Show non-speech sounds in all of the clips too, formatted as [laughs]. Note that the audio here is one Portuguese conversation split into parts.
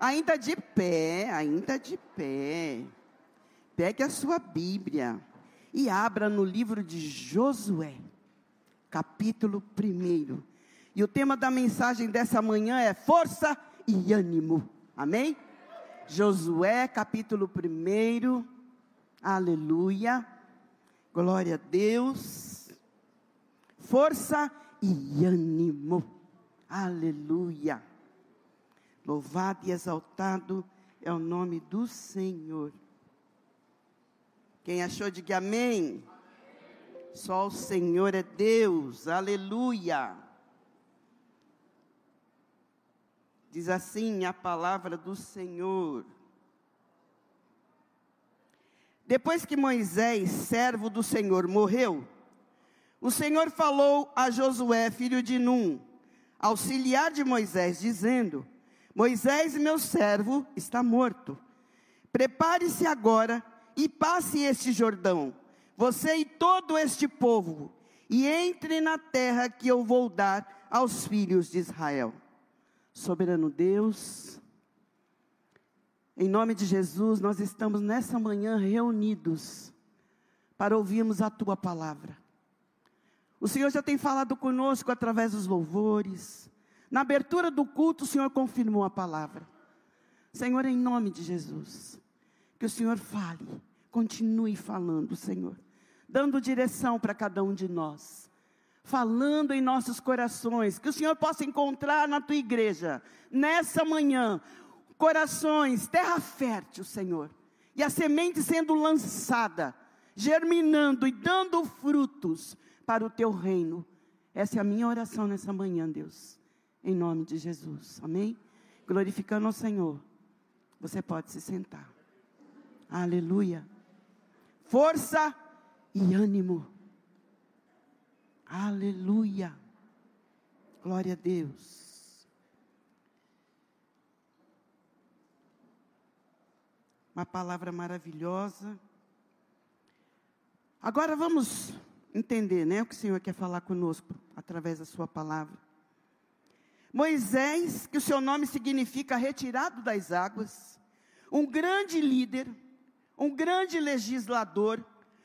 Ainda de pé, ainda de pé. Pegue a sua Bíblia e abra no livro de Josué, capítulo 1. E o tema da mensagem dessa manhã é força e ânimo. Amém? Josué, capítulo 1. Aleluia. Glória a Deus. Força e ânimo. Aleluia. Louvado e exaltado é o nome do Senhor. Quem achou, diga amém. amém. Só o Senhor é Deus. Aleluia. Diz assim a palavra do Senhor. Depois que Moisés, servo do Senhor, morreu, o Senhor falou a Josué, filho de Num, auxiliar de Moisés, dizendo: Moisés, meu servo, está morto. Prepare-se agora e passe este Jordão, você e todo este povo, e entre na terra que eu vou dar aos filhos de Israel. Soberano Deus, em nome de Jesus, nós estamos nessa manhã reunidos para ouvirmos a tua palavra. O Senhor já tem falado conosco através dos louvores. Na abertura do culto, o Senhor confirmou a palavra. Senhor, em nome de Jesus, que o Senhor fale, continue falando, Senhor, dando direção para cada um de nós falando em nossos corações, que o Senhor possa encontrar na tua igreja, nessa manhã, corações, terra fértil, Senhor, e a semente sendo lançada, germinando e dando frutos para o teu reino. Essa é a minha oração nessa manhã, Deus, em nome de Jesus, amém? Glorificando ao Senhor, você pode se sentar, aleluia, força e ânimo. Aleluia. Glória a Deus. Uma palavra maravilhosa. Agora vamos entender, né, o que o Senhor quer falar conosco através da sua palavra. Moisés, que o seu nome significa retirado das águas, um grande líder, um grande legislador,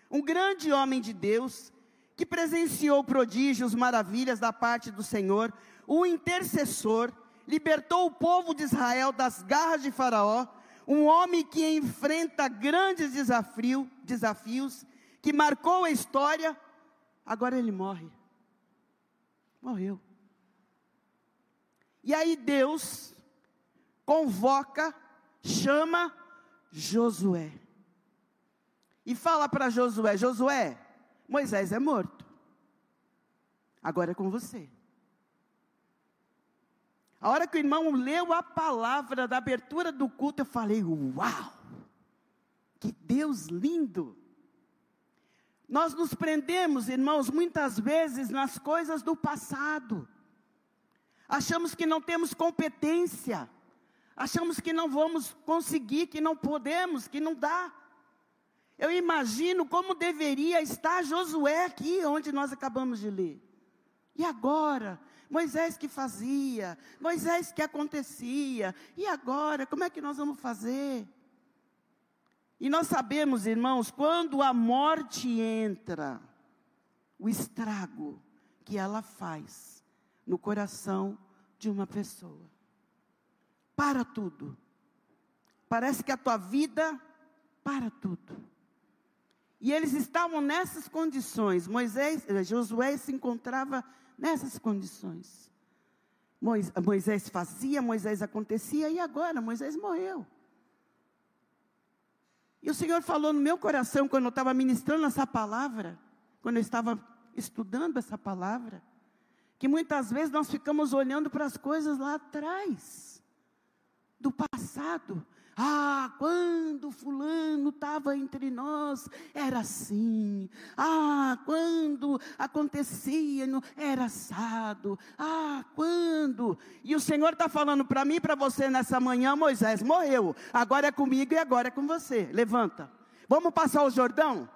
um grande homem de Deus, que presenciou prodígios, maravilhas da parte do Senhor, o intercessor, libertou o povo de Israel das garras de Faraó, um homem que enfrenta grandes desafio, desafios, que marcou a história, agora ele morre. Morreu. E aí Deus convoca, chama Josué. E fala para Josué: Josué, Moisés é morto. Agora é com você. A hora que o irmão leu a palavra da abertura do culto, eu falei: Uau! Que Deus lindo! Nós nos prendemos, irmãos, muitas vezes nas coisas do passado. Achamos que não temos competência. Achamos que não vamos conseguir, que não podemos, que não dá. Eu imagino como deveria estar Josué aqui, onde nós acabamos de ler. E agora? Moisés que fazia, Moisés que acontecia. E agora? Como é que nós vamos fazer? E nós sabemos, irmãos, quando a morte entra, o estrago que ela faz no coração de uma pessoa. Para tudo. Parece que a tua vida para tudo. E eles estavam nessas condições. Moisés, eh, Josué se encontrava nessas condições. Moisés fazia, Moisés acontecia, e agora Moisés morreu. E o Senhor falou no meu coração, quando eu estava ministrando essa palavra, quando eu estava estudando essa palavra, que muitas vezes nós ficamos olhando para as coisas lá atrás, do passado, ah, quando fulano estava entre nós, era assim. Ah, quando acontecia, era assado. Ah, quando. E o Senhor está falando para mim e para você nessa manhã, Moisés morreu. Agora é comigo e agora é com você. Levanta. Vamos passar o Jordão?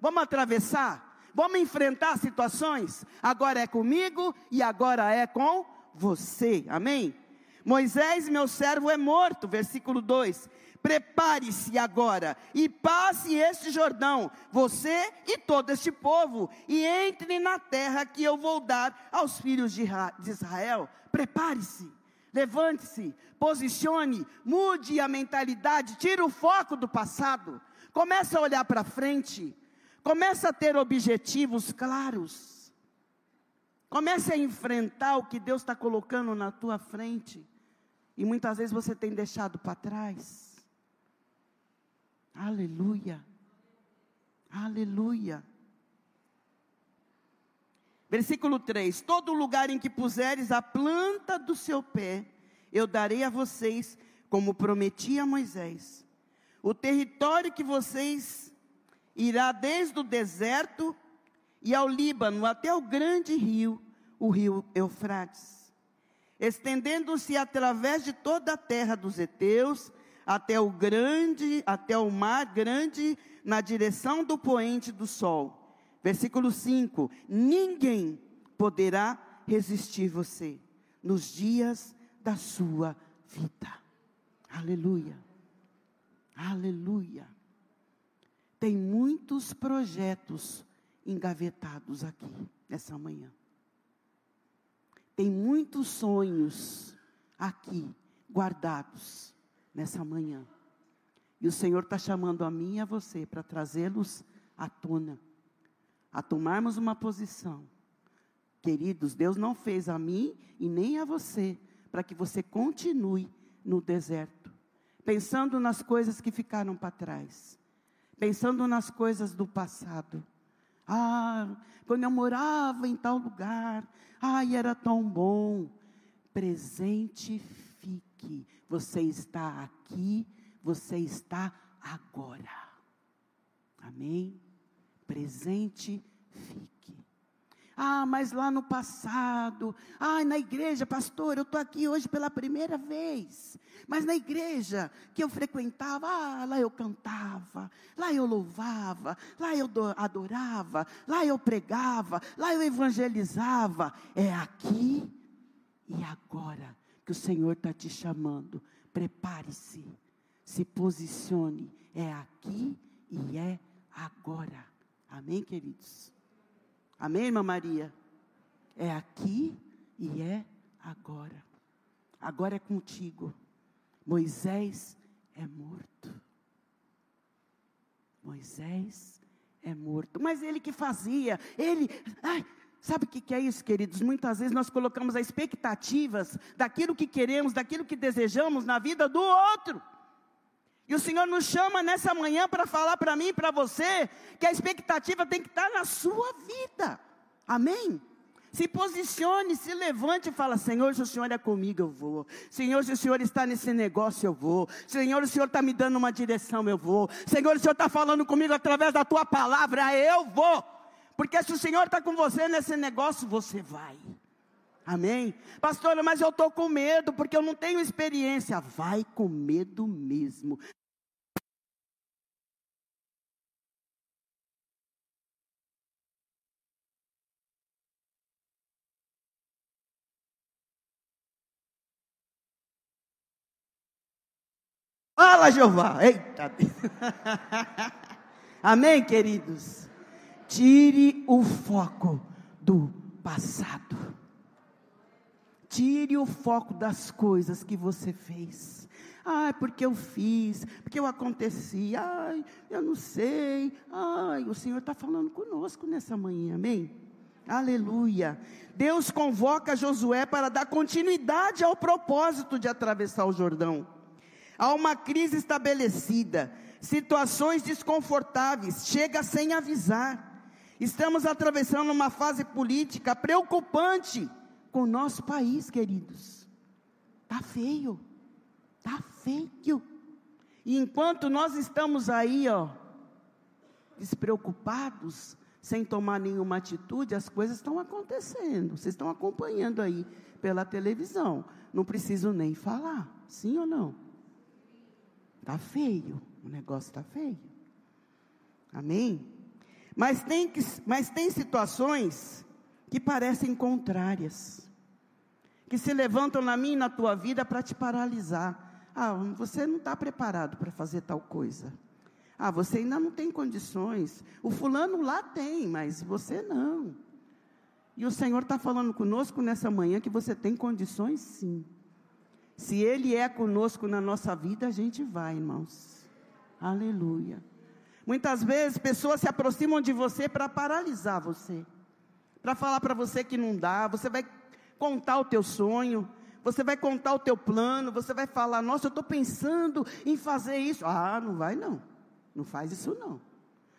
Vamos atravessar? Vamos enfrentar situações? Agora é comigo e agora é com você. Amém? Moisés, meu servo, é morto. Versículo 2: Prepare-se agora e passe este Jordão, você e todo este povo, e entre na terra que eu vou dar aos filhos de Israel. Prepare-se, levante-se, posicione, mude a mentalidade, tire o foco do passado, comece a olhar para frente, comece a ter objetivos claros, comece a enfrentar o que Deus está colocando na tua frente, e muitas vezes você tem deixado para trás. Aleluia. Aleluia. Versículo 3: Todo lugar em que puseres a planta do seu pé, eu darei a vocês, como prometi a Moisés. O território que vocês irá desde o deserto e ao Líbano até o grande rio, o rio Eufrates, estendendo-se através de toda a terra dos heteus, até o grande, até o mar grande, na direção do poente do sol. Versículo 5: Ninguém poderá resistir você nos dias da sua vida. Aleluia. Aleluia. Tem muitos projetos engavetados aqui nessa manhã. Tem muitos sonhos aqui guardados nessa manhã. E o Senhor está chamando a mim e a você para trazê-los à tona, a tomarmos uma posição. Queridos, Deus não fez a mim e nem a você para que você continue no deserto, pensando nas coisas que ficaram para trás, pensando nas coisas do passado. Ah, quando eu morava em tal lugar, ai, era tão bom. Presente fique. Você está aqui, você está agora. Amém? Presente fique. Ah, mas lá no passado, ah, na igreja, pastor, eu estou aqui hoje pela primeira vez. Mas na igreja que eu frequentava, ah, lá eu cantava, lá eu louvava, lá eu adorava, lá eu pregava, lá eu evangelizava. É aqui e agora que o Senhor está te chamando. Prepare-se, se posicione. É aqui e é agora. Amém, queridos? Amém, irmã Maria? É aqui e é agora. Agora é contigo. Moisés é morto. Moisés é morto. Mas ele que fazia, ele, ai, Sabe o que é isso, queridos? Muitas vezes nós colocamos as expectativas daquilo que queremos, daquilo que desejamos na vida do outro. E o Senhor nos chama nessa manhã para falar para mim e para você que a expectativa tem que estar na sua vida. Amém? Se posicione, se levante e fala: Senhor, se o Senhor é comigo, eu vou. Senhor, se o Senhor está nesse negócio, eu vou. Senhor, o Senhor está me dando uma direção, eu vou. Senhor, o Senhor está falando comigo através da tua palavra, eu vou. Porque se o Senhor está com você nesse negócio, você vai. Amém? Pastora, mas eu estou com medo porque eu não tenho experiência. Vai com medo mesmo. Fala, Jeová. Eita. [laughs] Amém, queridos? Tire o foco do passado. Tire o foco das coisas que você fez. Ai, porque eu fiz, porque eu aconteci, ai, eu não sei. Ai, o Senhor está falando conosco nessa manhã, amém? Aleluia. Deus convoca Josué para dar continuidade ao propósito de atravessar o Jordão. Há uma crise estabelecida, situações desconfortáveis, chega sem avisar. Estamos atravessando uma fase política preocupante com o nosso país, queridos. Tá feio. Tá feio. E enquanto nós estamos aí, ó, despreocupados, sem tomar nenhuma atitude, as coisas estão acontecendo. Vocês estão acompanhando aí pela televisão. Não preciso nem falar. Sim ou não? Tá feio. O negócio tá feio. Amém? Mas tem, que, mas tem situações que parecem contrárias. Que se levantam na minha e na tua vida para te paralisar. Ah, você não está preparado para fazer tal coisa. Ah, você ainda não tem condições. O fulano lá tem, mas você não. E o Senhor está falando conosco nessa manhã que você tem condições sim. Se Ele é conosco na nossa vida, a gente vai, irmãos. Aleluia. Muitas vezes pessoas se aproximam de você para paralisar você, para falar para você que não dá. Você vai contar o teu sonho, você vai contar o teu plano, você vai falar: Nossa, eu estou pensando em fazer isso. Ah, não vai não, não faz isso não.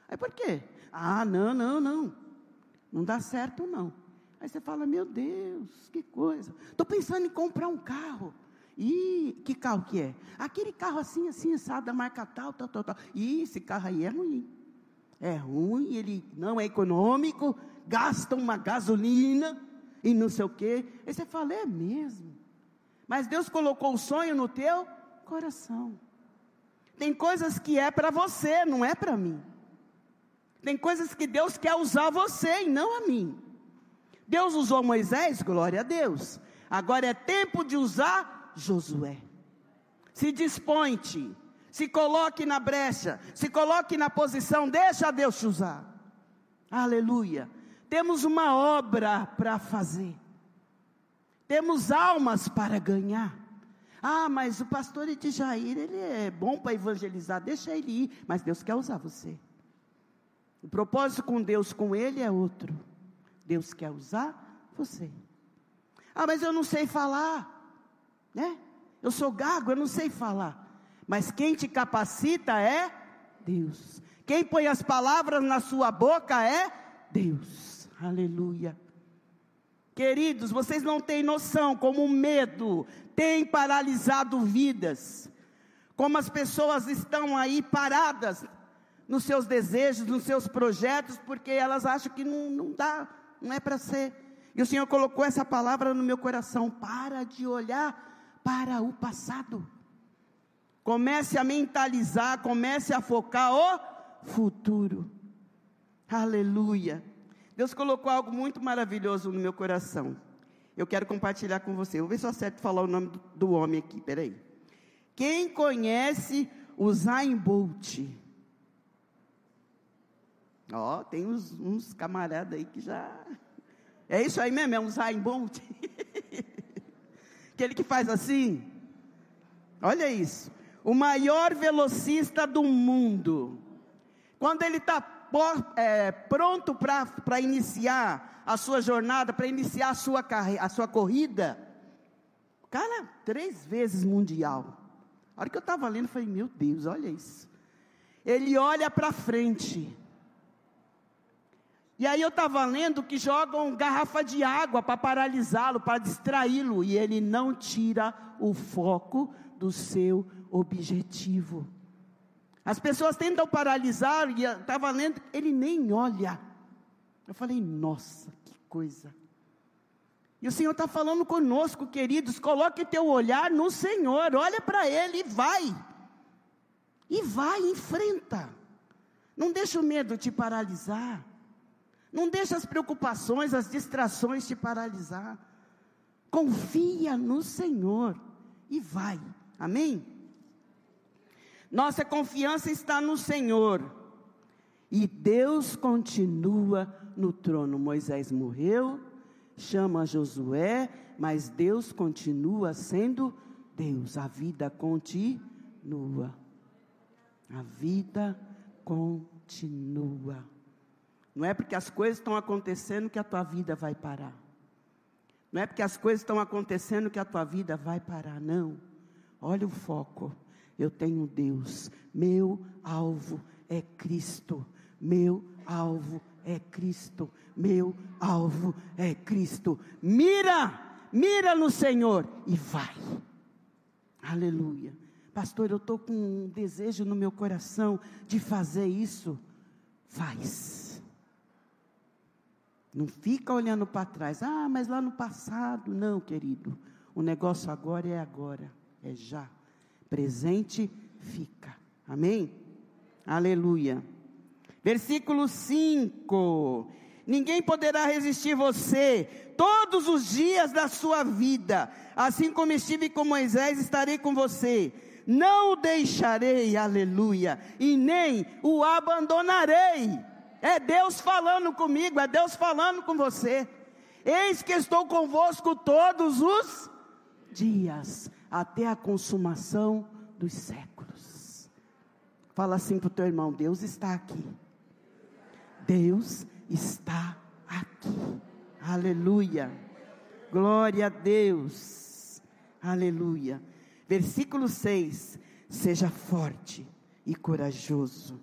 Aí por quê? Ah, não, não, não, não dá certo não. Aí você fala: Meu Deus, que coisa. Estou pensando em comprar um carro. E que carro que é? Aquele carro assim, assim, sabe, da marca tal, tal, tal, tal. E esse carro aí é ruim. É ruim, ele não é econômico, gasta uma gasolina e não sei o quê. Aí você fala, é mesmo. Mas Deus colocou o sonho no teu coração. Tem coisas que é para você, não é para mim. Tem coisas que Deus quer usar você e não a mim. Deus usou Moisés, glória a Deus. Agora é tempo de usar Josué. Se desponte, se coloque na brecha, se coloque na posição, deixa Deus te usar. Aleluia. Temos uma obra para fazer. Temos almas para ganhar. Ah, mas o pastor Jair, ele é bom para evangelizar, deixa ele ir, mas Deus quer usar você. O propósito com Deus, com ele é outro. Deus quer usar você. Ah, mas eu não sei falar né? Eu sou gago, eu não sei falar. Mas quem te capacita é Deus. Quem põe as palavras na sua boca é Deus. Aleluia. Queridos, vocês não têm noção como o medo tem paralisado vidas. Como as pessoas estão aí paradas nos seus desejos, nos seus projetos, porque elas acham que não, não dá, não é para ser. E o Senhor colocou essa palavra no meu coração: para de olhar para o passado. Comece a mentalizar, comece a focar o futuro. Aleluia. Deus colocou algo muito maravilhoso no meu coração. Eu quero compartilhar com você. Vou ver se eu acerto falar o nome do, homem aqui. Peraí. Quem conhece o Zayn Bolt? Ó, tem uns, uns camaradas aí que já. É isso aí mesmo? É um Zayn Bolt? [laughs] Aquele que faz assim. Olha isso. O maior velocista do mundo. Quando ele está é, pronto para iniciar a sua jornada, para iniciar a sua, a sua corrida, cara, três vezes mundial. A hora que eu estava lendo, eu falei: Meu Deus, olha isso. Ele olha para frente. E aí eu estava lendo que jogam garrafa de água para paralisá-lo, para distraí-lo, e ele não tira o foco do seu objetivo. As pessoas tentam paralisar, e estava lendo, ele nem olha. Eu falei, nossa, que coisa. E o Senhor está falando conosco, queridos, coloque teu olhar no Senhor, olha para Ele e vai. E vai, enfrenta. Não deixa o medo te paralisar. Não deixe as preocupações, as distrações te paralisar. Confia no Senhor e vai. Amém? Nossa confiança está no Senhor. E Deus continua no trono. Moisés morreu, chama Josué, mas Deus continua sendo Deus. A vida continua. A vida continua. Não é porque as coisas estão acontecendo que a tua vida vai parar. Não é porque as coisas estão acontecendo que a tua vida vai parar, não. Olha o foco. Eu tenho Deus. Meu alvo é Cristo. Meu alvo é Cristo. Meu alvo é Cristo. Mira, mira no Senhor e vai. Aleluia. Pastor, eu estou com um desejo no meu coração de fazer isso. Faz. Não fica olhando para trás. Ah, mas lá no passado. Não, querido. O negócio agora é agora. É já. Presente fica. Amém? Aleluia. Versículo 5. Ninguém poderá resistir você todos os dias da sua vida. Assim como estive com Moisés, estarei com você. Não o deixarei, aleluia, e nem o abandonarei. É Deus falando comigo, é Deus falando com você. Eis que estou convosco todos os dias, até a consumação dos séculos. Fala assim para o teu irmão: Deus está aqui. Deus está aqui. Aleluia. Glória a Deus. Aleluia. Versículo 6: Seja forte e corajoso.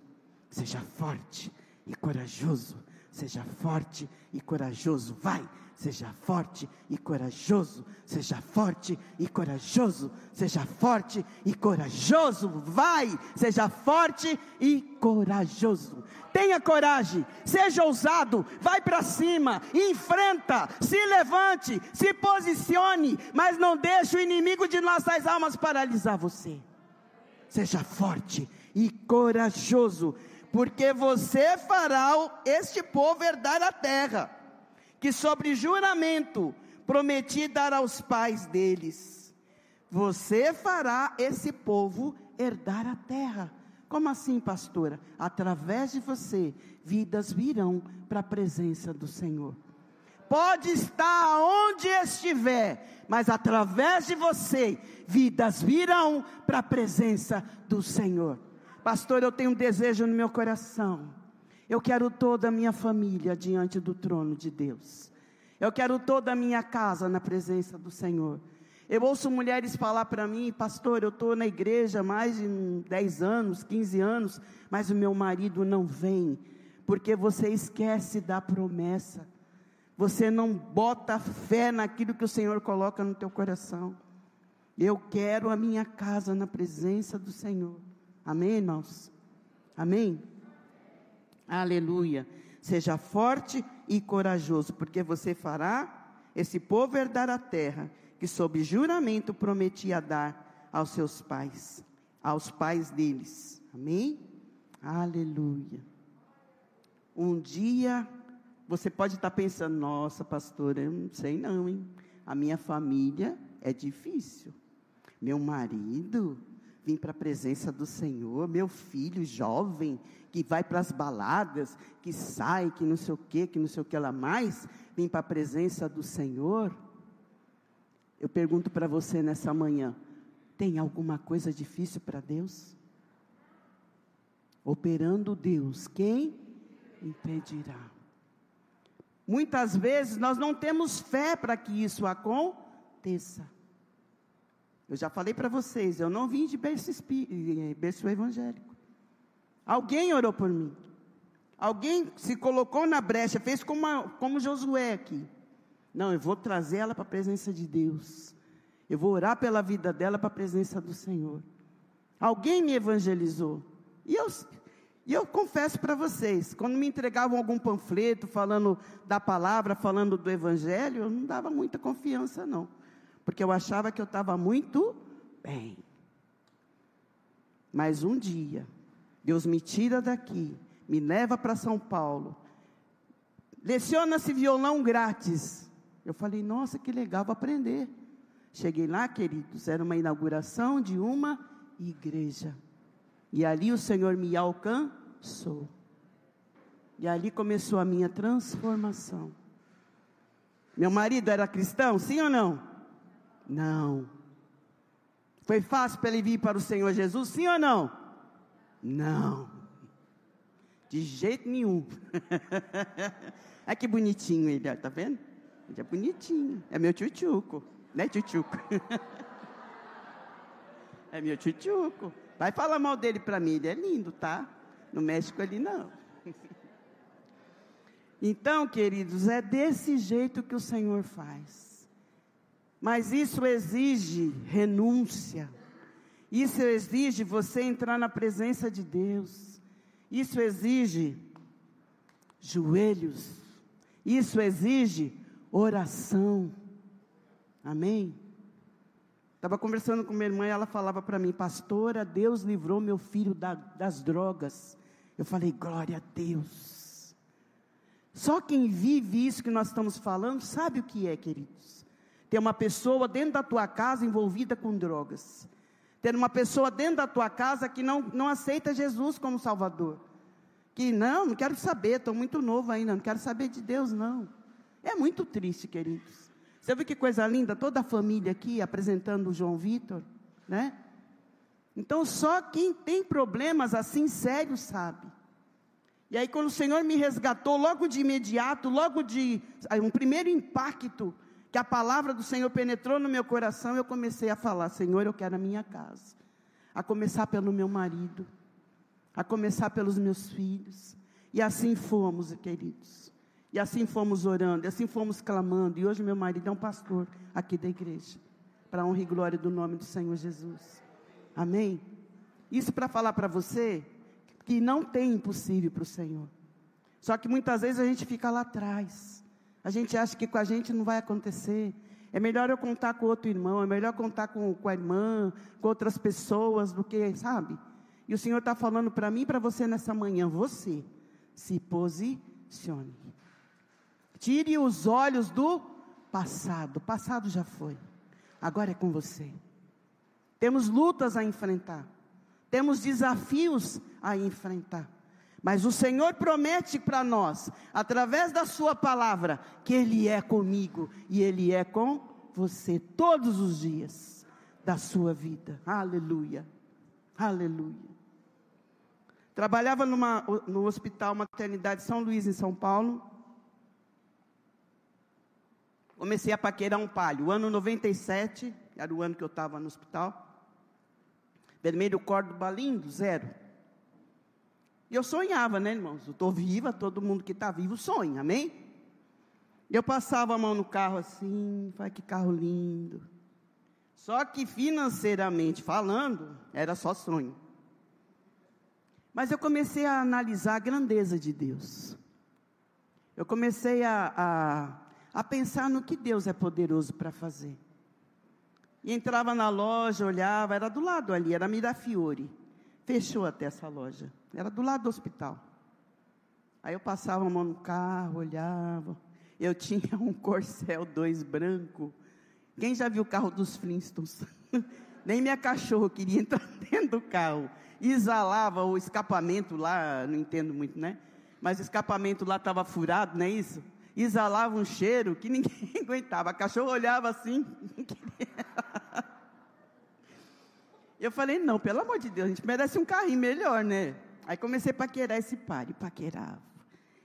Seja forte e corajoso. Seja forte e corajoso. Vai Seja forte e corajoso. Seja forte e corajoso. Seja forte e corajoso. Vai, seja forte e corajoso. Tenha coragem, seja ousado, vai para cima, enfrenta, se levante, se posicione, mas não deixe o inimigo de nossas almas paralisar você. Seja forte e corajoso, porque você fará este povo herdar a terra que sobre juramento prometi dar aos pais deles. Você fará esse povo herdar a terra. Como assim, pastora? Através de você, vidas virão para a presença do Senhor. Pode estar onde estiver, mas através de você, vidas virão para a presença do Senhor. Pastor, eu tenho um desejo no meu coração eu quero toda a minha família diante do trono de Deus. Eu quero toda a minha casa na presença do Senhor. Eu ouço mulheres falar para mim, pastor, eu estou na igreja há mais de 10 anos, 15 anos, mas o meu marido não vem, porque você esquece da promessa. Você não bota fé naquilo que o Senhor coloca no teu coração. Eu quero a minha casa na presença do Senhor. Amém, irmãos? Amém? Aleluia. Seja forte e corajoso, porque você fará esse povo herdar a terra que, sob juramento, prometia dar aos seus pais, aos pais deles. Amém? Aleluia. Um dia você pode estar pensando: nossa, pastora, eu não sei não, hein? A minha família é difícil. Meu marido vim para a presença do Senhor, meu filho jovem, que vai para as baladas, que sai, que não sei o que, que não sei o que lá mais, vim para a presença do Senhor. Eu pergunto para você nessa manhã: tem alguma coisa difícil para Deus? Operando Deus, quem impedirá? Muitas vezes nós não temos fé para que isso aconteça. Eu já falei para vocês, eu não vim de berço, eh, berço evangélico. Alguém orou por mim. Alguém se colocou na brecha, fez como, a, como Josué aqui. Não, eu vou trazer ela para a presença de Deus. Eu vou orar pela vida dela para a presença do Senhor. Alguém me evangelizou. E eu, e eu confesso para vocês, quando me entregavam algum panfleto falando da palavra, falando do evangelho, eu não dava muita confiança, não porque eu achava que eu estava muito bem. Mas um dia, Deus me tira daqui, me leva para São Paulo, leciona-se violão grátis. Eu falei, nossa, que legal, vou aprender. Cheguei lá, queridos, era uma inauguração de uma igreja. E ali o Senhor me alcançou. E ali começou a minha transformação. Meu marido era cristão, sim ou não? Não. Foi fácil para ele vir para o Senhor Jesus, sim ou não? Não. De jeito nenhum. [laughs] Olha que bonitinho ele, tá vendo? Ele é bonitinho. É meu tchutchuco. Né, tchutchuco? [laughs] é meu tchutchuco. Vai falar mal dele para mim, ele é lindo, tá? No México ele não. [laughs] então, queridos, é desse jeito que o Senhor faz. Mas isso exige renúncia. Isso exige você entrar na presença de Deus. Isso exige joelhos. Isso exige oração. Amém? Estava conversando com minha irmã e ela falava para mim, pastora, Deus livrou meu filho da, das drogas. Eu falei, glória a Deus. Só quem vive isso que nós estamos falando sabe o que é, queridos. Ter uma pessoa dentro da tua casa envolvida com drogas. Ter uma pessoa dentro da tua casa que não, não aceita Jesus como Salvador. Que não, não quero saber, estou muito novo ainda, não quero saber de Deus, não. É muito triste, queridos. Você viu que coisa linda? Toda a família aqui apresentando o João Vitor, né? Então, só quem tem problemas assim sérios sabe. E aí, quando o Senhor me resgatou, logo de imediato, logo de um primeiro impacto, que a palavra do Senhor penetrou no meu coração, eu comecei a falar: Senhor, eu quero a minha casa. A começar pelo meu marido, a começar pelos meus filhos. E assim fomos, queridos. E assim fomos orando, e assim fomos clamando. E hoje meu marido é um pastor aqui da igreja, para honra e glória do nome do Senhor Jesus. Amém? Isso para falar para você que não tem impossível para o Senhor. Só que muitas vezes a gente fica lá atrás. A gente acha que com a gente não vai acontecer. É melhor eu contar com outro irmão, é melhor contar com, com a irmã, com outras pessoas do que, sabe? E o Senhor está falando para mim e para você nessa manhã: você se posicione. Tire os olhos do passado. O passado já foi. Agora é com você. Temos lutas a enfrentar, temos desafios a enfrentar. Mas o Senhor promete para nós, através da Sua palavra, que Ele é comigo e Ele é com você todos os dias da sua vida. Aleluia. Aleluia. Trabalhava numa, no Hospital Maternidade São Luís, em São Paulo. Comecei a paquerar um palho. O ano 97, era o ano que eu estava no hospital. Vermelho Córdoba lindo, zero. E eu sonhava, né, irmãos? Eu estou viva, todo mundo que está vivo sonha, amém? Eu passava a mão no carro assim, vai que carro lindo. Só que financeiramente falando, era só sonho. Mas eu comecei a analisar a grandeza de Deus. Eu comecei a, a, a pensar no que Deus é poderoso para fazer. E entrava na loja, olhava, era do lado ali, era Mirafiore. Fechou até essa loja. Era do lado do hospital. Aí eu passava a mão no carro, olhava. Eu [laughs] tinha um Corcel 2 branco. Quem já viu o carro dos Flintstones? [laughs] Nem minha cachorro queria [laughs] entrar dentro do carro. Exalava o escapamento lá, não entendo muito, né? Mas o escapamento lá estava furado, não é isso? exalava um cheiro que ninguém aguentava. A cachorro olhava assim. Eu falei, não, pelo amor de Deus, a gente merece um carrinho melhor, né? Aí comecei a paquerar esse par, e paquerava,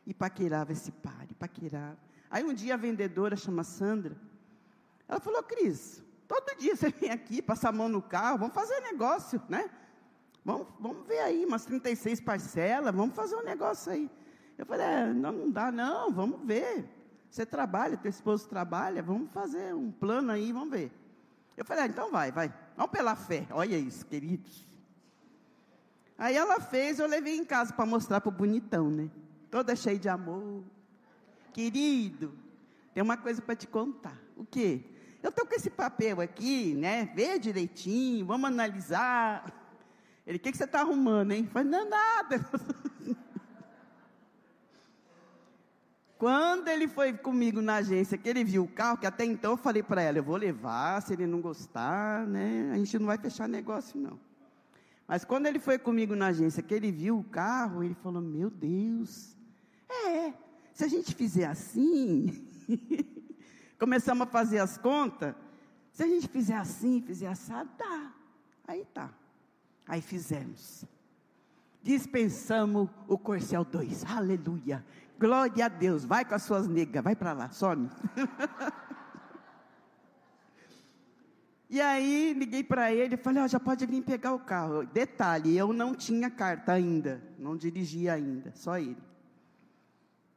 e paquerava esse par, e paquerava. Aí um dia a vendedora, chama Sandra, ela falou, Cris, todo dia você vem aqui, passa a mão no carro, vamos fazer negócio, né? Vamos, vamos ver aí, umas 36 parcelas, vamos fazer um negócio aí. Eu falei, é, não, não dá não, vamos ver. Você trabalha, teu esposo trabalha, vamos fazer um plano aí, vamos ver. Eu falei, ah, então vai, vai. Vamos pela fé. Olha isso, queridos. Aí ela fez, eu levei em casa para mostrar para o bonitão, né? Toda cheia de amor. Querido, tem uma coisa para te contar. O quê? Eu estou com esse papel aqui, né? Vê direitinho, vamos analisar. Ele, o que, que você está arrumando, hein? Falei, não, nada. [laughs] Quando ele foi comigo na agência, que ele viu o carro, que até então eu falei para ela, eu vou levar, se ele não gostar, né, a gente não vai fechar negócio não. Mas quando ele foi comigo na agência, que ele viu o carro, ele falou, meu Deus, é, se a gente fizer assim, [laughs] começamos a fazer as contas, se a gente fizer assim, fizer assado, dá. Aí tá. Aí fizemos. Dispensamos o Corcel 2. Aleluia. Glória a Deus, vai com as suas negas, vai para lá, some. e aí liguei para ele e falei, ó, oh, já pode vir pegar o carro. Detalhe, eu não tinha carta ainda, não dirigia ainda, só ele.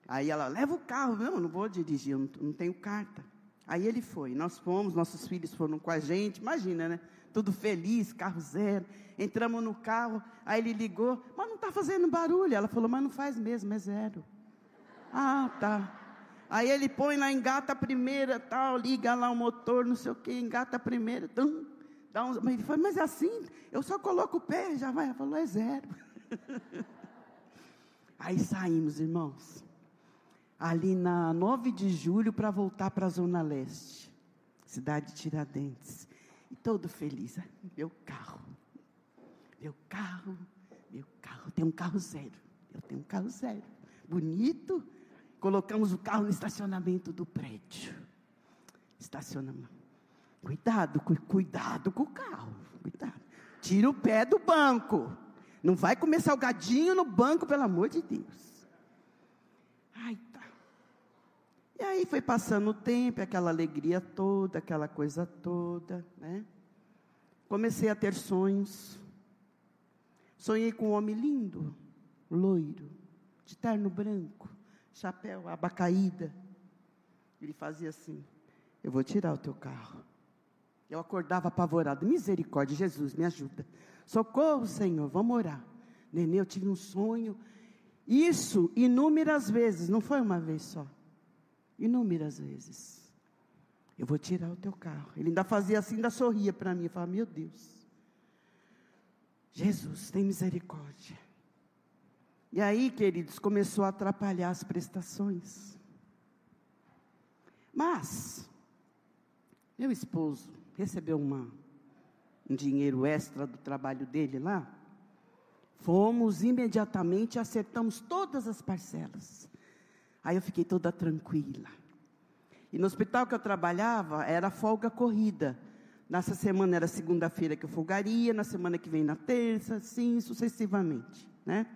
Aí ela, leva o carro, não, não vou dirigir, não, não tenho carta. Aí ele foi, nós fomos, nossos filhos foram com a gente, imagina, né? Tudo feliz, carro zero. Entramos no carro, aí ele ligou, mas não está fazendo barulho. Ela falou, mas não faz mesmo, é zero. Ah, tá. Aí ele põe lá, engata a primeira, tal, liga lá o motor, não sei o que, engata a primeira, tum, dá uns, mas ele falou, mas é assim, eu só coloco o pé, já vai. Ele falou, é zero. [laughs] Aí saímos, irmãos. ali na 9 de julho para voltar para a Zona Leste, cidade de Tiradentes. E todo feliz. Meu carro. Meu carro. Meu carro. Tem um carro zero. Eu tenho um carro zero. Bonito. Colocamos o carro no estacionamento do prédio. Estacionamos. Cuidado, cuidado com o carro. Cuidado. Tira o pé do banco. Não vai comer salgadinho no banco, pelo amor de Deus. Ai, tá. E aí foi passando o tempo, aquela alegria toda, aquela coisa toda, né? Comecei a ter sonhos. Sonhei com um homem lindo, loiro, de terno branco, chapéu, aba caída. Ele fazia assim: Eu vou tirar o teu carro. Eu acordava apavorado. Misericórdia, Jesus, me ajuda. Socorro, Senhor, vamos orar. Nenê, eu tive um sonho isso inúmeras vezes, não foi uma vez só. Inúmeras vezes. Eu vou tirar o teu carro. Ele ainda fazia assim, ainda sorria para mim. Falava, meu Deus. Jesus, tem misericórdia. E aí, queridos, começou a atrapalhar as prestações. Mas, meu esposo recebeu uma, um dinheiro extra do trabalho dele lá. Fomos imediatamente, acertamos todas as parcelas. Aí eu fiquei toda tranquila. E no hospital que eu trabalhava, era folga corrida. Nessa semana era segunda-feira que eu folgaria, na semana que vem na terça, assim sucessivamente, né?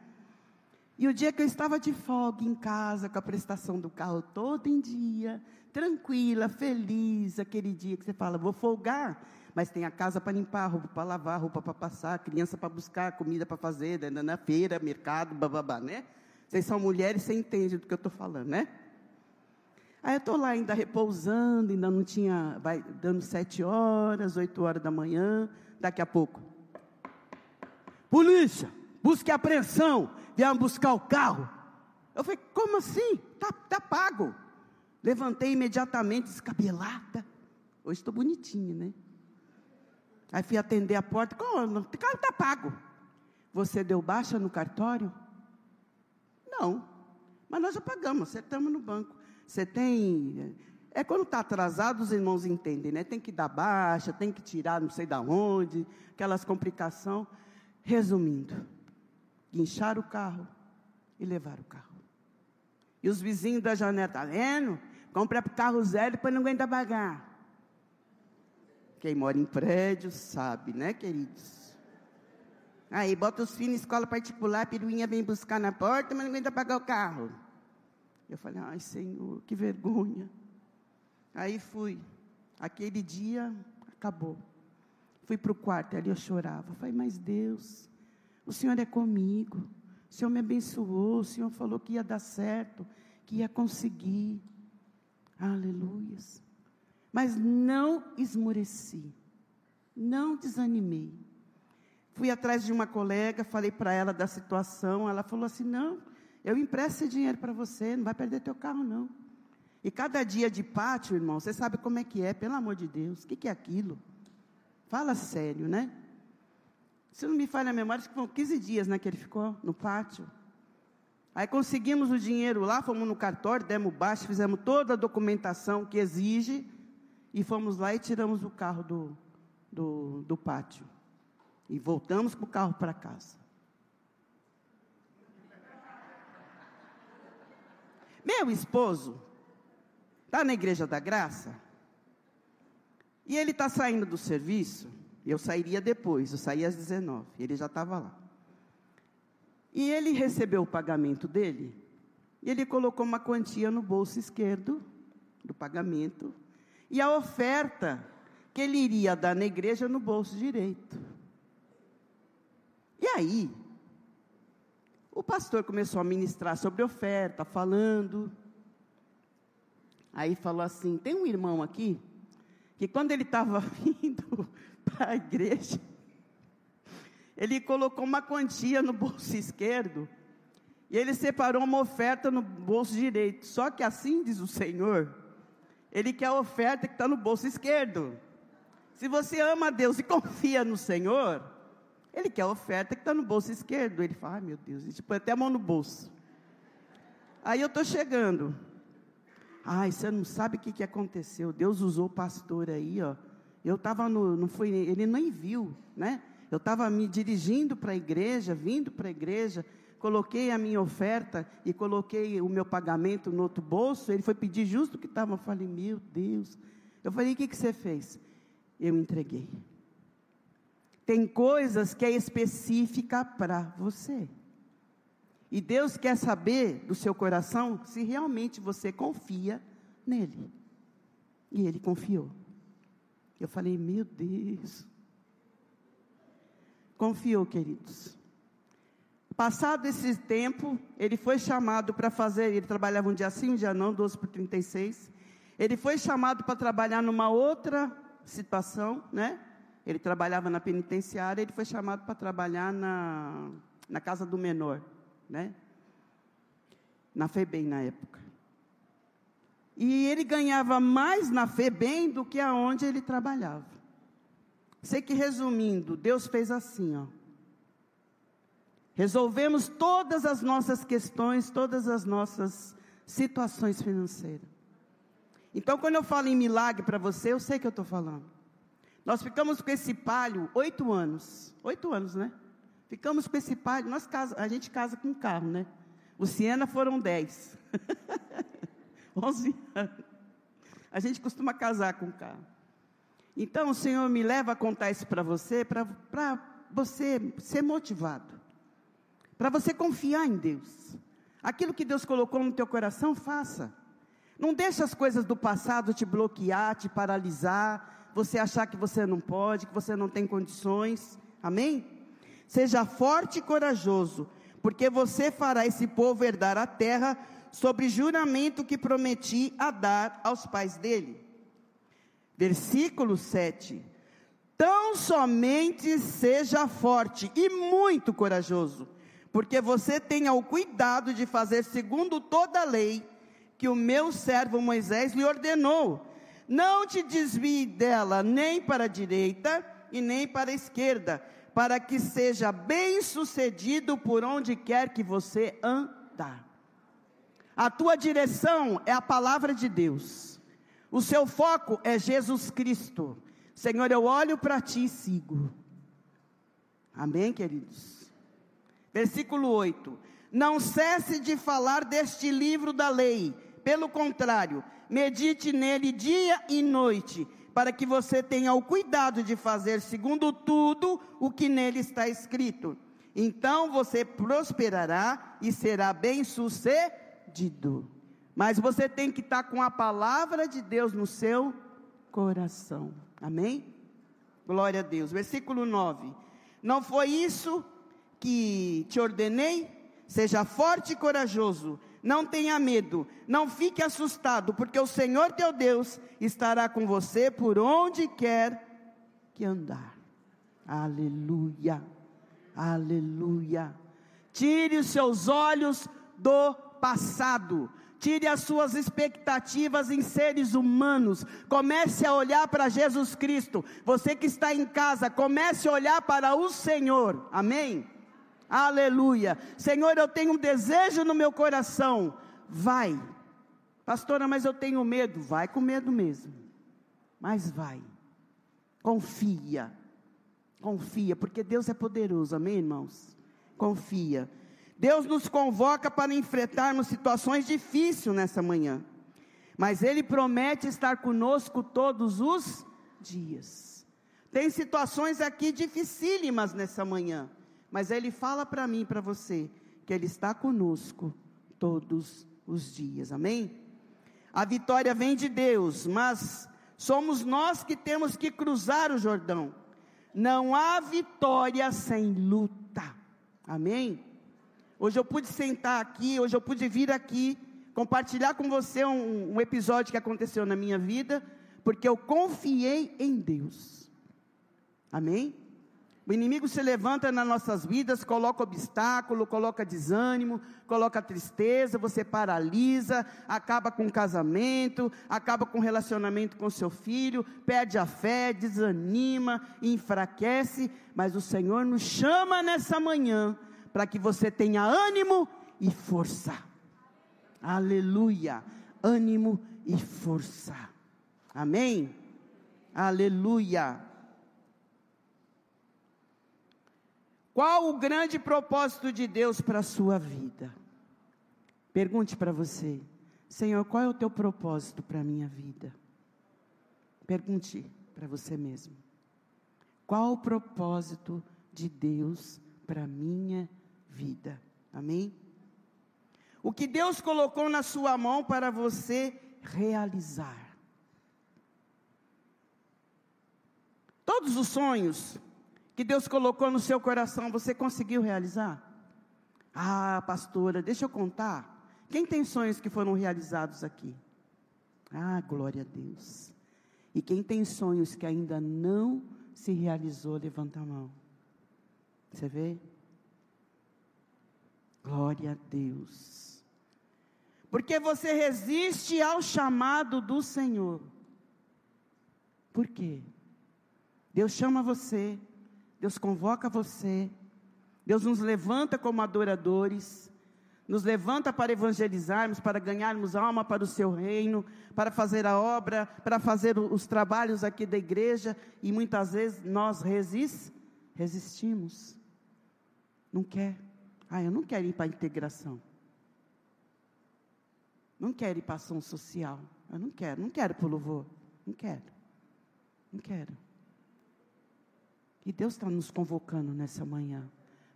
E o dia que eu estava de folga em casa, com a prestação do carro todo em dia, tranquila, feliz, aquele dia que você fala, vou folgar, mas tem a casa para limpar, roupa para lavar, roupa para passar, criança para buscar, comida para fazer, na feira, mercado, bababá, né? Vocês são mulheres, você entende do que eu estou falando, né? Aí eu estou lá ainda repousando, ainda não tinha, vai dando sete horas, oito horas da manhã, daqui a pouco. Polícia, busque apreensão, vieram buscar o carro. Eu falei, como assim? Tá, tá pago. Levantei imediatamente, descabelada. Hoje estou bonitinha, né? Aí fui atender a porta, como? O carro está pago. Você deu baixa no cartório? Não. Mas nós já pagamos, acertamos no banco. Você tem. É quando está atrasado, os irmãos entendem, né? Tem que dar baixa, tem que tirar não sei da onde, aquelas complicações. Resumindo, guinchar o carro e levar o carro. E os vizinhos da janela, tá vendo? Compra carro zero e depois não aguenta pagar. Quem mora em prédio sabe, né, queridos? Aí bota os filhos em escola particular, a piruinha vem buscar na porta, mas não aguenta pagar o carro. Eu falei, ai Senhor, que vergonha. Aí fui. Aquele dia acabou. Fui para o quarto, ali eu chorava. falei, mas Deus, o Senhor é comigo. O Senhor me abençoou, o Senhor falou que ia dar certo, que ia conseguir. Aleluias. Mas não esmoreci, não desanimei. Fui atrás de uma colega, falei para ela da situação, ela falou assim: não, eu empresto esse dinheiro para você, não vai perder teu carro, não. E cada dia de pátio, irmão, você sabe como é que é, pelo amor de Deus, o que, que é aquilo? Fala sério, né? Se não me falha a memória, acho que foram 15 dias né, que ele ficou no pátio. Aí conseguimos o dinheiro lá, fomos no cartório, demos baixo, fizemos toda a documentação que exige. E fomos lá e tiramos o carro do, do, do pátio. E voltamos com o carro para casa. Meu esposo está na igreja da graça. E ele está saindo do serviço. Eu sairia depois, eu saía às 19. Ele já estava lá. E ele recebeu o pagamento dele. E ele colocou uma quantia no bolso esquerdo do pagamento e a oferta que ele iria dar na igreja no bolso direito. E aí, o pastor começou a ministrar sobre oferta, falando. Aí falou assim: tem um irmão aqui, que quando ele estava [laughs] vindo para a igreja, ele colocou uma quantia no bolso esquerdo, e ele separou uma oferta no bolso direito. Só que assim diz o Senhor, ele quer a oferta que está no bolso esquerdo. Se você ama a Deus e confia no Senhor, Ele quer a oferta que está no bolso esquerdo. Ele fala, ah, meu Deus, a gente põe até a mão no bolso. Aí eu estou chegando. Ai, você não sabe o que, que aconteceu. Deus usou o pastor aí, ó. Eu estava no, não foi, ele nem viu, né? Eu estava me dirigindo para a igreja, vindo para a igreja, coloquei a minha oferta e coloquei o meu pagamento no outro bolso. Ele foi pedir justo o que estava. Eu falei, meu Deus. Eu falei, o que, que você fez? Eu entreguei. Tem coisas que é específica para você. E Deus quer saber do seu coração se realmente você confia nele. E ele confiou. Eu falei, meu Deus. Confiou, queridos. Passado esse tempo, ele foi chamado para fazer, ele trabalhava um dia sim, um dia não, 12 por 36. Ele foi chamado para trabalhar numa outra situação, né? Ele trabalhava na penitenciária, ele foi chamado para trabalhar na, na casa do menor, né? Na FEBEM na época. E ele ganhava mais na FEBEM do que aonde ele trabalhava. Sei que resumindo, Deus fez assim, ó. Resolvemos todas as nossas questões, todas as nossas situações financeiras. Então, quando eu falo em milagre para você, eu sei que eu estou falando. Nós ficamos com esse palho oito anos. Oito anos, né? Ficamos com esse palho. Nós casa, a gente casa com carro, né? O Siena foram dez. [laughs] 11 anos. A gente costuma casar com carro. Então, o Senhor me leva a contar isso para você, para você ser motivado. Para você confiar em Deus. Aquilo que Deus colocou no teu coração, faça. Não deixe as coisas do passado te bloquear, te paralisar, você achar que você não pode, que você não tem condições. Amém? Seja forte e corajoso, porque você fará esse povo herdar a terra sobre juramento que prometi a dar aos pais dele. Versículo 7. Tão somente seja forte e muito corajoso, porque você tenha o cuidado de fazer segundo toda a lei que o meu servo Moisés lhe ordenou. Não te desvie dela nem para a direita e nem para a esquerda, para que seja bem sucedido por onde quer que você andar. A tua direção é a palavra de Deus. O seu foco é Jesus Cristo. Senhor, eu olho para ti e sigo. Amém, queridos? Versículo 8: Não cesse de falar deste livro da lei, pelo contrário, medite nele dia e noite, para que você tenha o cuidado de fazer segundo tudo o que nele está escrito. Então você prosperará e será bem-sucedido. Mas você tem que estar com a palavra de Deus no seu coração. Amém? Glória a Deus. Versículo 9. Não foi isso que te ordenei? Seja forte e corajoso. Não tenha medo, não fique assustado, porque o Senhor teu Deus estará com você por onde quer que andar. Aleluia, aleluia. Tire os seus olhos do passado. Tire as suas expectativas em seres humanos. Comece a olhar para Jesus Cristo. Você que está em casa, comece a olhar para o Senhor. Amém? Aleluia. Senhor, eu tenho um desejo no meu coração. Vai. Pastora, mas eu tenho medo. Vai com medo mesmo. Mas vai. Confia. Confia, porque Deus é poderoso. Amém, irmãos? Confia. Deus nos convoca para enfrentarmos situações difíceis nessa manhã, mas Ele promete estar conosco todos os dias. Tem situações aqui dificílimas nessa manhã, mas Ele fala para mim para você que Ele está conosco todos os dias, amém? A vitória vem de Deus, mas somos nós que temos que cruzar o Jordão. Não há vitória sem luta, amém? Hoje eu pude sentar aqui, hoje eu pude vir aqui, compartilhar com você um, um episódio que aconteceu na minha vida, porque eu confiei em Deus. Amém? O inimigo se levanta nas nossas vidas, coloca obstáculo, coloca desânimo, coloca tristeza, você paralisa, acaba com o casamento, acaba com o relacionamento com seu filho, perde a fé, desanima, enfraquece, mas o Senhor nos chama nessa manhã para que você tenha ânimo e força. Aleluia! Ânimo e força. Amém? Aleluia. Qual o grande propósito de Deus para a sua vida? Pergunte para você, Senhor, qual é o teu propósito para a minha vida? Pergunte para você mesmo. Qual o propósito de Deus para a minha vida? Amém? O que Deus colocou na sua mão para você realizar. Todos os sonhos que Deus colocou no seu coração, você conseguiu realizar? Ah, pastora, deixa eu contar. Quem tem sonhos que foram realizados aqui? Ah, glória a Deus. E quem tem sonhos que ainda não se realizou, levanta a mão. Você vê? Glória a Deus. Porque você resiste ao chamado do Senhor. Por quê? Deus chama você, Deus convoca você, Deus nos levanta como adoradores, nos levanta para evangelizarmos, para ganharmos alma para o seu reino, para fazer a obra, para fazer os trabalhos aqui da igreja, e muitas vezes nós resist, resistimos. Não quer. Ah, eu não quero ir para a integração. Não quero ir para a ação social. Eu não quero, não quero para o louvor. Não quero. Não quero. E Deus está nos convocando nessa manhã.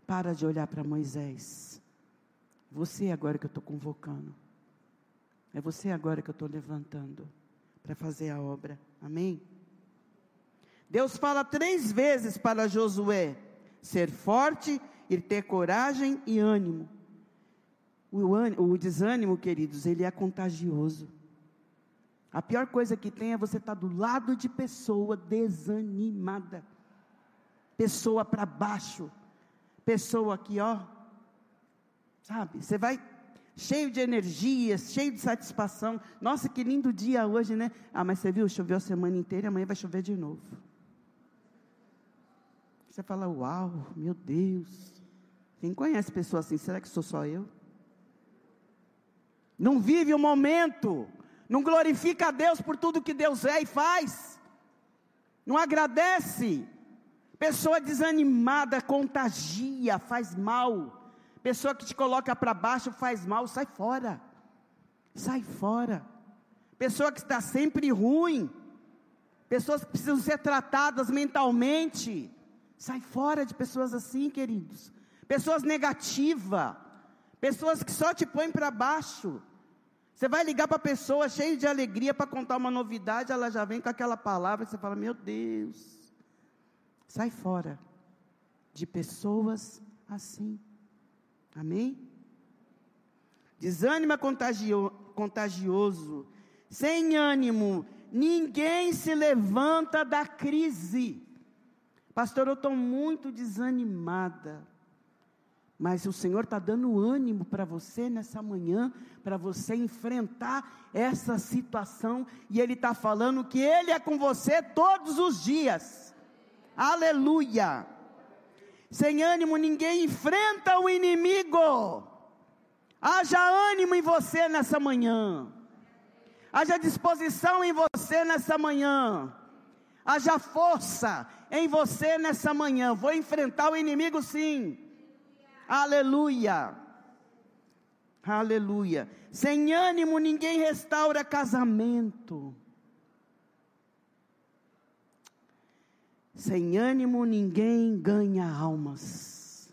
Para de olhar para Moisés. Você agora que eu estou convocando. É você agora que eu estou levantando para fazer a obra. Amém? Deus fala três vezes para Josué: ser forte e ter coragem e ânimo. O, o desânimo, queridos, ele é contagioso. A pior coisa que tem é você estar tá do lado de pessoa desanimada pessoa para baixo, pessoa aqui, ó, sabe? Você vai cheio de energia, cheio de satisfação. Nossa, que lindo dia hoje, né? Ah, mas você viu, choveu a semana inteira, amanhã vai chover de novo. Você fala, uau, meu Deus. Quem conhece pessoa assim, será que sou só eu? Não vive o momento, não glorifica a Deus por tudo que Deus é e faz, não agradece, Pessoa desanimada contagia, faz mal. Pessoa que te coloca para baixo faz mal, sai fora. Sai fora. Pessoa que está sempre ruim. Pessoas que precisam ser tratadas mentalmente. Sai fora de pessoas assim, queridos. Pessoas negativas. Pessoas que só te põem para baixo. Você vai ligar para a pessoa cheia de alegria para contar uma novidade, ela já vem com aquela palavra, você fala: Meu Deus. Sai fora de pessoas assim. Amém? Desânimo contagio, contagioso. Sem ânimo, ninguém se levanta da crise. Pastor, eu estou muito desanimada. Mas o Senhor está dando ânimo para você nessa manhã, para você enfrentar essa situação, e Ele está falando que Ele é com você todos os dias. Aleluia. Sem ânimo ninguém enfrenta o inimigo. Haja ânimo em você nessa manhã. Haja disposição em você nessa manhã. Haja força em você nessa manhã. Vou enfrentar o inimigo sim. Aleluia. Aleluia. Sem ânimo ninguém restaura casamento. Sem ânimo ninguém ganha almas.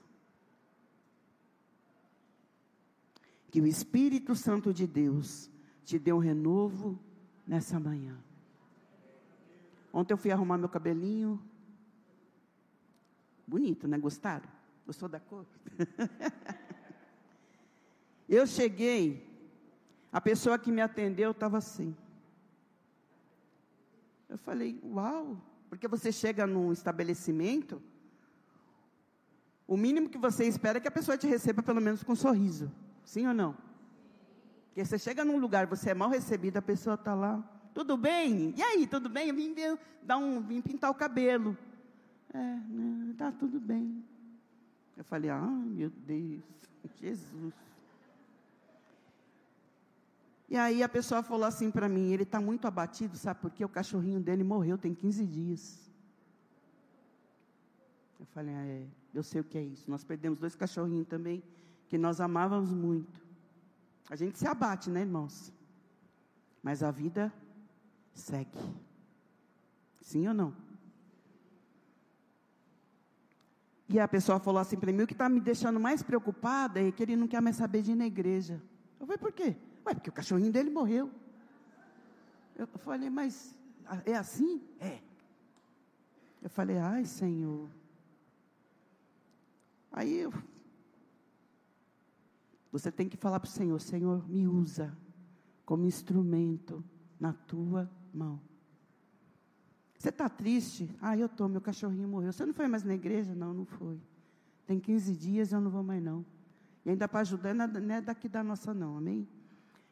Que o Espírito Santo de Deus te dê um renovo nessa manhã. Ontem eu fui arrumar meu cabelinho. Bonito, né? Gostaram? Gostou da cor? [laughs] eu cheguei, a pessoa que me atendeu estava assim. Eu falei, uau, porque você chega num estabelecimento, o mínimo que você espera é que a pessoa te receba pelo menos com um sorriso. Sim ou não? Porque você chega num lugar, você é mal recebido, a pessoa está lá. Tudo bem? E aí, tudo bem? Eu vim, dar um, vim pintar o cabelo. É, né, tá tudo bem. Eu falei, ah, meu Deus, [laughs] Jesus. E aí a pessoa falou assim para mim: ele está muito abatido, sabe por quê? O cachorrinho dele morreu tem 15 dias. Eu falei: ah, é, eu sei o que é isso. Nós perdemos dois cachorrinhos também, que nós amávamos muito. A gente se abate, né, irmãos? Mas a vida segue. Sim ou não? E a pessoa falou assim para mim: o que está me deixando mais preocupada é que ele não quer mais saber de ir na igreja. Eu falei: por quê? Ué, porque o cachorrinho dele morreu. Eu falei: mas é assim? É. Eu falei: ai, Senhor. Aí eu, você tem que falar para o Senhor: Senhor, me usa como instrumento na tua mão. Você está triste? Ah, eu estou, meu cachorrinho morreu. Você não foi mais na igreja? Não, não foi. Tem 15 dias, eu não vou mais não. E ainda para ajudar, não é daqui da nossa não, amém?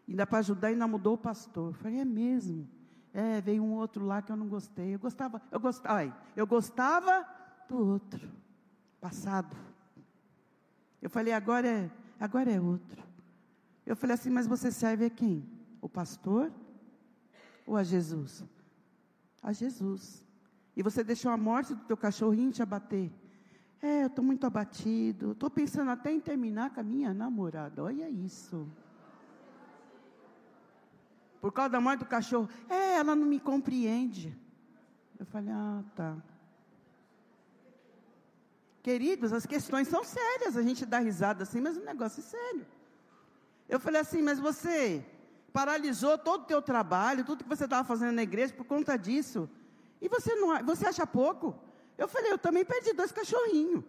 Ainda para ajudar, ainda mudou o pastor. Eu falei, é mesmo? É, veio um outro lá que eu não gostei. Eu gostava, eu gostava, ai, eu gostava do outro, passado. Eu falei, agora é, agora é outro. Eu falei assim, mas você serve a quem? O pastor ou a Jesus? a Jesus. E você deixou a morte do teu cachorrinho te abater. É, eu estou muito abatido. Estou pensando até em terminar com a minha namorada. Olha isso. Por causa da morte do cachorro. É, ela não me compreende. Eu falei, ah, tá. Queridos, as questões são sérias. A gente dá risada assim, mas o negócio é sério. Eu falei assim, mas você paralisou todo o teu trabalho, tudo que você estava fazendo na igreja por conta disso. E você não, você acha pouco? Eu falei, eu também perdi dois cachorrinhos.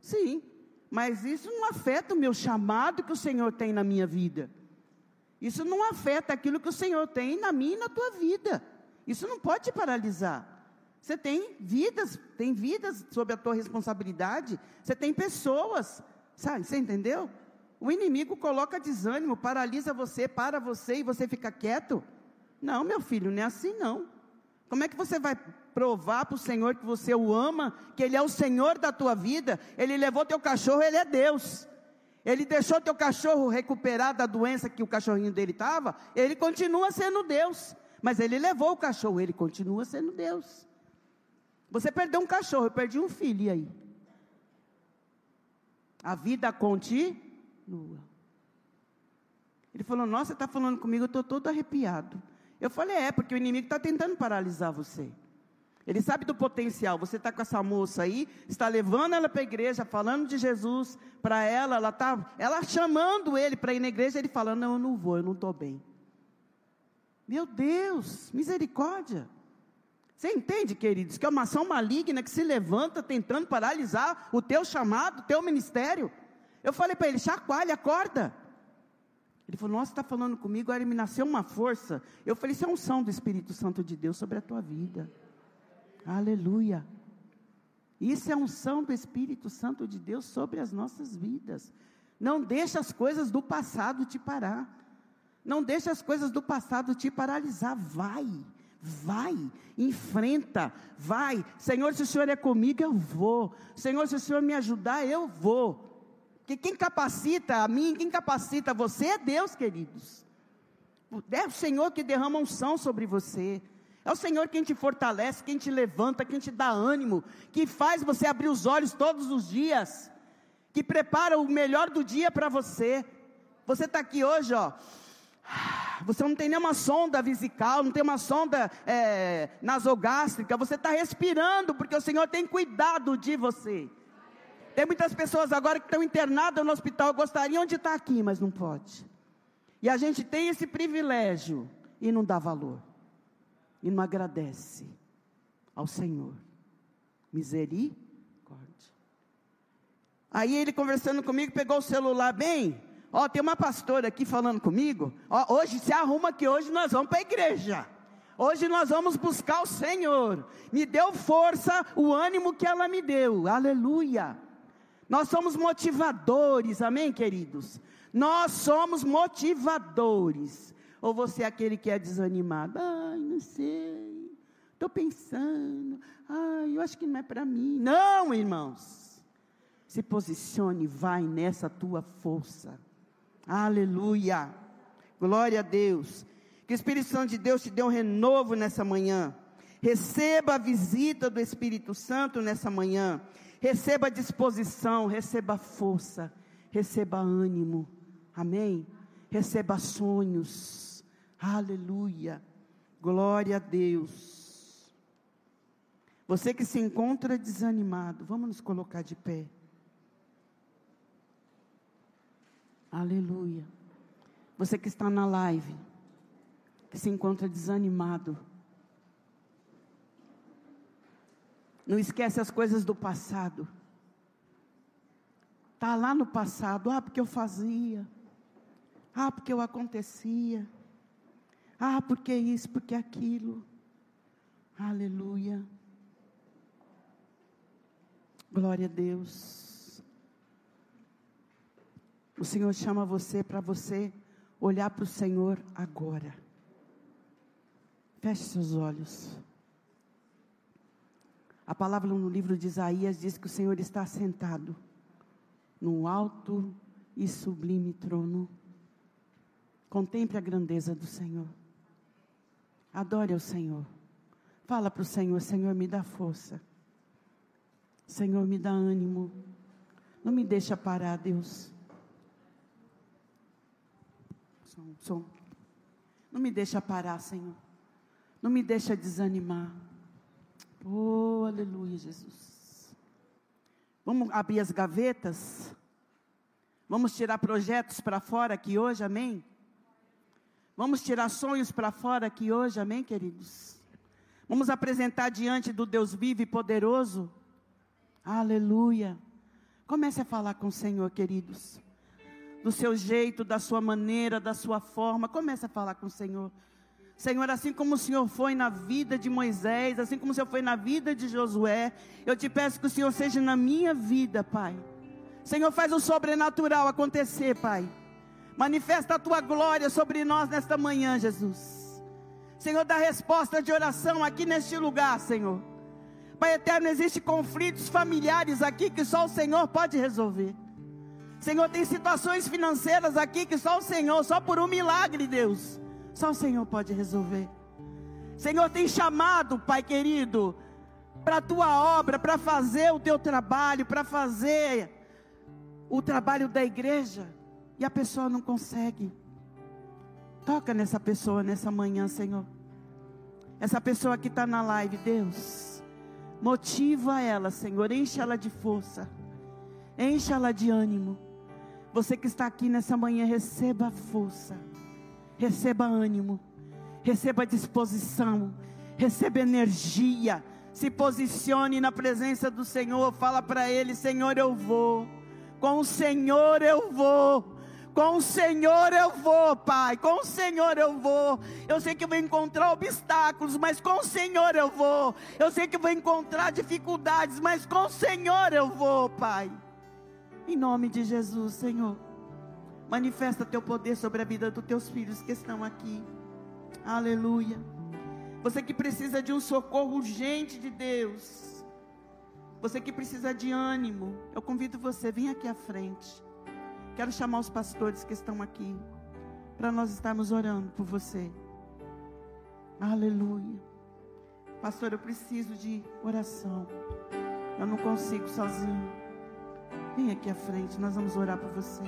Sim, mas isso não afeta o meu chamado que o Senhor tem na minha vida. Isso não afeta aquilo que o Senhor tem na minha e na tua vida. Isso não pode te paralisar. Você tem vidas, tem vidas sob a tua responsabilidade. Você tem pessoas, sabe? Você entendeu? O inimigo coloca desânimo, paralisa você, para você e você fica quieto. Não, meu filho, não é assim não. Como é que você vai provar para o Senhor que você o ama, que Ele é o Senhor da tua vida? Ele levou teu cachorro, Ele é Deus. Ele deixou teu cachorro recuperar da doença que o cachorrinho dele estava, ele continua sendo Deus. Mas ele levou o cachorro, ele continua sendo Deus. Você perdeu um cachorro, eu perdi um filho, e aí? A vida continua nua. Ele falou: Nossa, você está falando comigo, eu estou todo arrepiado. Eu falei: É, porque o inimigo está tentando paralisar você. Ele sabe do potencial. Você está com essa moça aí, está levando ela para a igreja, falando de Jesus para ela, ela está, ela chamando ele para ir na igreja, ele falando: Não, eu não vou, eu não estou bem. Meu Deus, misericórdia. Você entende, queridos, que é uma ação maligna que se levanta tentando paralisar o teu chamado, o teu ministério. Eu falei para ele, chacoalha, acorda. Ele falou, nossa, está falando comigo, agora me nasceu uma força. Eu falei, isso é unção do Espírito Santo de Deus sobre a tua vida. Aleluia. Isso é unção do Espírito Santo de Deus sobre as nossas vidas. Não deixa as coisas do passado te parar. Não deixa as coisas do passado te paralisar. Vai, vai, enfrenta, vai. Senhor, se o Senhor é comigo, eu vou. Senhor, se o Senhor me ajudar, eu vou. Que quem capacita a mim, quem capacita você é Deus, queridos. É o Senhor que derrama unção sobre você. É o Senhor quem te fortalece, quem te levanta, quem te dá ânimo, que faz você abrir os olhos todos os dias, que prepara o melhor do dia para você. Você está aqui hoje, ó. Você não tem nenhuma sonda vesical, não tem uma sonda é, nasogástrica, você está respirando, porque o Senhor tem cuidado de você. Tem muitas pessoas agora que estão internadas no hospital, gostariam de estar aqui, mas não pode. E a gente tem esse privilégio e não dá valor. E não agradece ao Senhor. Misericórdia. Aí ele conversando comigo, pegou o celular bem. Ó, tem uma pastora aqui falando comigo. Ó, hoje se arruma que hoje nós vamos para a igreja. Hoje nós vamos buscar o Senhor. Me deu força, o ânimo que ela me deu. Aleluia. Nós somos motivadores, amém, queridos? Nós somos motivadores. Ou você é aquele que é desanimado? Ai, não sei. Estou pensando. Ai, eu acho que não é para mim. Não, irmãos. Se posicione, vai nessa tua força. Aleluia. Glória a Deus. Que o Espírito Santo de Deus te dê um renovo nessa manhã. Receba a visita do Espírito Santo nessa manhã. Receba disposição, receba força, receba ânimo. Amém? Receba sonhos. Aleluia. Glória a Deus. Você que se encontra desanimado, vamos nos colocar de pé. Aleluia. Você que está na live, que se encontra desanimado. Não esquece as coisas do passado. Está lá no passado, ah, porque eu fazia. Ah, porque eu acontecia. Ah, porque isso, porque aquilo. Aleluia. Glória a Deus. O Senhor chama você para você olhar para o Senhor agora. Feche seus olhos. A palavra no livro de Isaías diz que o Senhor está sentado num alto e sublime trono. Contemple a grandeza do Senhor. Adore ao Senhor. Fala para o Senhor: Senhor, me dá força. Senhor, me dá ânimo. Não me deixa parar, Deus. Som, som. Não me deixa parar, Senhor. Não me deixa desanimar. Oh, aleluia, Jesus. Vamos abrir as gavetas. Vamos tirar projetos para fora aqui hoje, amém? Vamos tirar sonhos para fora aqui hoje, amém, queridos? Vamos apresentar diante do Deus vivo e poderoso. Aleluia. Comece a falar com o Senhor, queridos. Do seu jeito, da sua maneira, da sua forma. Comece a falar com o Senhor. Senhor, assim como o Senhor foi na vida de Moisés, assim como o Senhor foi na vida de Josué, eu te peço que o Senhor seja na minha vida, Pai. Senhor, faz o sobrenatural acontecer, Pai. Manifesta a tua glória sobre nós nesta manhã, Jesus. Senhor, dá resposta de oração aqui neste lugar, Senhor. Pai eterno, existem conflitos familiares aqui que só o Senhor pode resolver. Senhor, tem situações financeiras aqui que só o Senhor, só por um milagre, Deus só o Senhor pode resolver. Senhor tem chamado, Pai querido, para a tua obra, para fazer o teu trabalho, para fazer o trabalho da igreja, e a pessoa não consegue. Toca nessa pessoa nessa manhã, Senhor. Essa pessoa que está na live, Deus, motiva ela, Senhor, enche ela de força, enche ela de ânimo. Você que está aqui nessa manhã, receba força receba ânimo, receba disposição, receba energia. Se posicione na presença do Senhor, fala para Ele: Senhor, eu vou, com o Senhor eu vou. Com o Senhor eu vou, Pai. Com o Senhor eu vou. Eu sei que vou encontrar obstáculos, mas com o Senhor eu vou. Eu sei que vou encontrar dificuldades, mas com o Senhor eu vou, Pai. Em nome de Jesus, Senhor. Manifesta teu poder sobre a vida dos teus filhos que estão aqui. Aleluia. Você que precisa de um socorro urgente de Deus. Você que precisa de ânimo. Eu convido você, vem aqui à frente. Quero chamar os pastores que estão aqui. Para nós estarmos orando por você. Aleluia. Pastor, eu preciso de oração. Eu não consigo sozinho. Vem aqui à frente, nós vamos orar por você.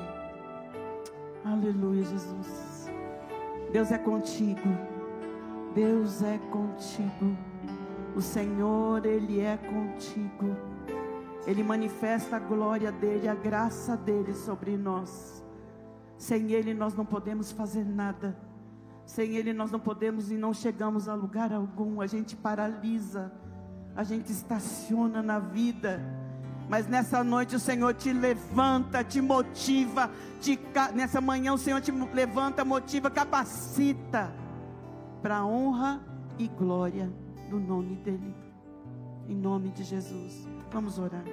Aleluia, Jesus. Deus é contigo. Deus é contigo. O Senhor, Ele é contigo. Ele manifesta a glória dEle, a graça dEle sobre nós. Sem Ele nós não podemos fazer nada. Sem Ele nós não podemos e não chegamos a lugar algum. A gente paralisa, a gente estaciona na vida mas nessa noite o Senhor te levanta, te motiva, te, nessa manhã o Senhor te levanta, motiva, capacita para a honra e glória do nome dEle. Em nome de Jesus. Vamos orar.